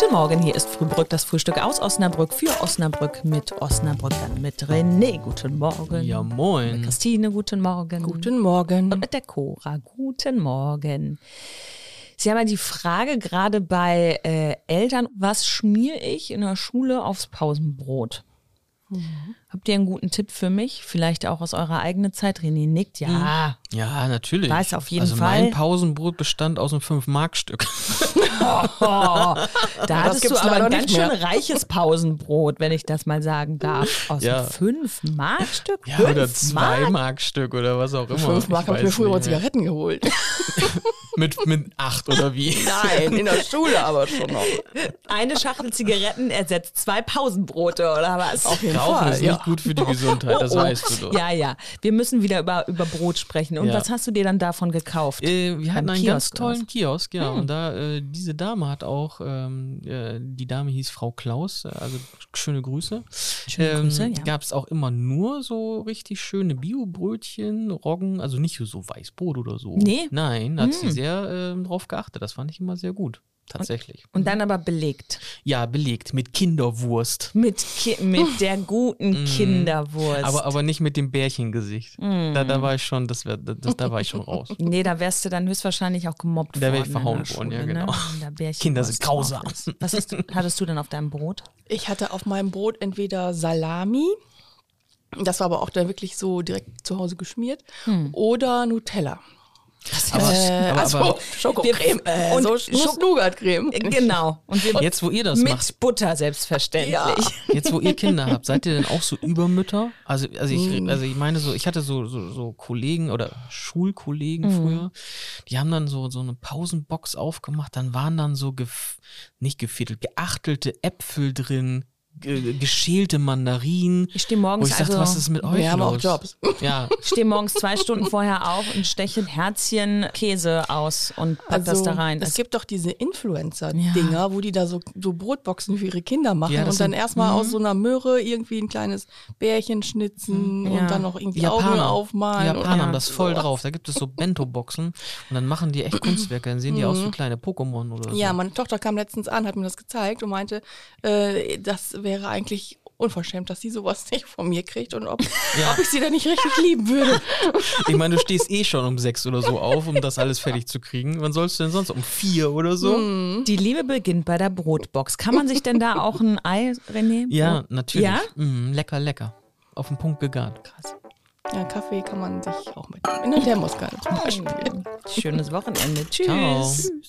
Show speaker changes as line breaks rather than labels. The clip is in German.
Guten Morgen, hier ist Frühbrück, das Frühstück aus Osnabrück für Osnabrück mit Osnabrück, dann mit René. Guten Morgen.
Ja,
Mit
moin.
Christine, guten Morgen.
Guten Morgen.
Und mit der Cora, guten Morgen. Sie haben ja die Frage gerade bei äh, Eltern, was schmiere ich in der Schule aufs Pausenbrot? Habt ihr einen guten Tipp für mich? Vielleicht auch aus eurer eigenen Zeit? René nickt, ja.
Ja, natürlich.
Weiß auf jeden
also
Fall.
mein Pausenbrot bestand aus einem 5-Mark-Stück.
Oh, da hattest du aber ein ganz schön reiches Pausenbrot, wenn ich das mal sagen darf. Aus
Ja.
einem fünf Mark-Stück?
Ja,
Fünf
oder
Mark?
2-Mark-Stück oder was auch immer.
Fünf Mark
Ich
habe ich mir früher mal. Zigaretten geholt.
Mit, mit 8 oder wie?
Nein, in der Schule aber schon noch.
Eine Schachtel Zigaretten ersetzt zwei Pausenbrote oder was?
Auf jeden Fall. ja.
Nicht gut für die Gesundheit, das
Oh, oh.
weißt du doch.
Ja, ja. Wir müssen wieder über, über Brot sprechen. Und
Ja.
was hast du dir dann davon gekauft?
Äh, wir hatten einen ganz
Kiosk was?
tollen Kiosk, ja.
Hm.
Und da, äh, diese Dame hat auch, ähm, äh, die Dame hieß Frau Klaus, also schöne Grüße.
Schöne Grüße, ja.
Gab es auch immer nur so richtig schöne Bio-Brötchen, Roggen, also nicht so Weißbrot oder so.
Nee?
Nein, da hat sie
Hm.
sehr ähm, drauf geachtet. Das fand ich immer sehr gut. Tatsächlich.
Und dann aber belegt.
Ja, belegt mit Kinderwurst.
Mit, Ki mit der guten Kinderwurst.
Mm. Aber, aber nicht mit dem Bärchengesicht. Da, da war ich schon, das wär, das, da war ich schon raus.
Nee, da wärst du dann höchstwahrscheinlich auch gemobbt
Da wär
worden.
ich verhauen worden, ja, genau.
Ne? Da
Kinder sind grausam.
ist. Was hast du, hattest du denn auf deinem Brot?
Ich hatte auf meinem Brot entweder Salami, das war aber auch dann wirklich so direkt zu Hause geschmiert, oder Nutella.
Aber,
Äh,
aber,
also
aber
Schokocreme, äh,
und
so
Schok-
Nuss-Nougat-Creme.
Genau. Und wir
jetzt, wo ihr das
mit
macht,
Butter selbstverständlich.
Ja.
Jetzt, wo ihr Kinder habt, seid ihr denn auch so Übermütter? Also, also ich, also ich meine so, ich hatte so, so, so Kollegen oder Schulkollegen früher, die haben dann so, so eine Pausenbox aufgemacht, dann waren dann so, gef nicht gefädelt, geachtelte Äpfel drin, geschälte Mandarinen.
Ich stehe morgens
Wo ich dachte,
also-
was ist mit euch
Wir haben auch? Jobs.
Ja,
Ich stehe morgens zwei Stunden vorher auf und steche Herzchen Käse aus und pack das da rein.
Es gibt doch diese Influencer-Dinger, wo die da so, so Brotboxen für ihre Kinder machen
Ja,
und dann erstmal aus so einer Möhre irgendwie ein kleines Bärchen schnitzen
Ja.
und dann noch irgendwie
die
Augen
Japaner,
aufmalen.
die
und
Japaner
ja,
haben das voll drauf. Da gibt es so Bento-Boxen und dann machen die echt Kunstwerke. Dann sehen die aus wie kleine Pokémon oder so.
Ja, meine Tochter kam letztens an, hat mir das gezeigt und meinte, äh, das wäre eigentlich unverschämt, dass sie sowas nicht von mir kriegt und ob,
Ja.
ob ich sie dann nicht richtig lieben würde.
Ich meine, du stehst eh schon um sechs oder so auf, um das alles fertig zu kriegen. Wann sollst du denn sonst? Um vier oder so?
Hm.
Die Liebe beginnt bei der Brotbox. Kann man sich denn da auch ein Ei, René?
Ja, natürlich.
Ja?
Mm, lecker, lecker. Auf den Punkt gegart.
Krass.
Ja, Kaffee kann man sich auch mit in der Thermoskanne zum Beispiel.
Schönes Wochenende. Tschüss.
Ciao.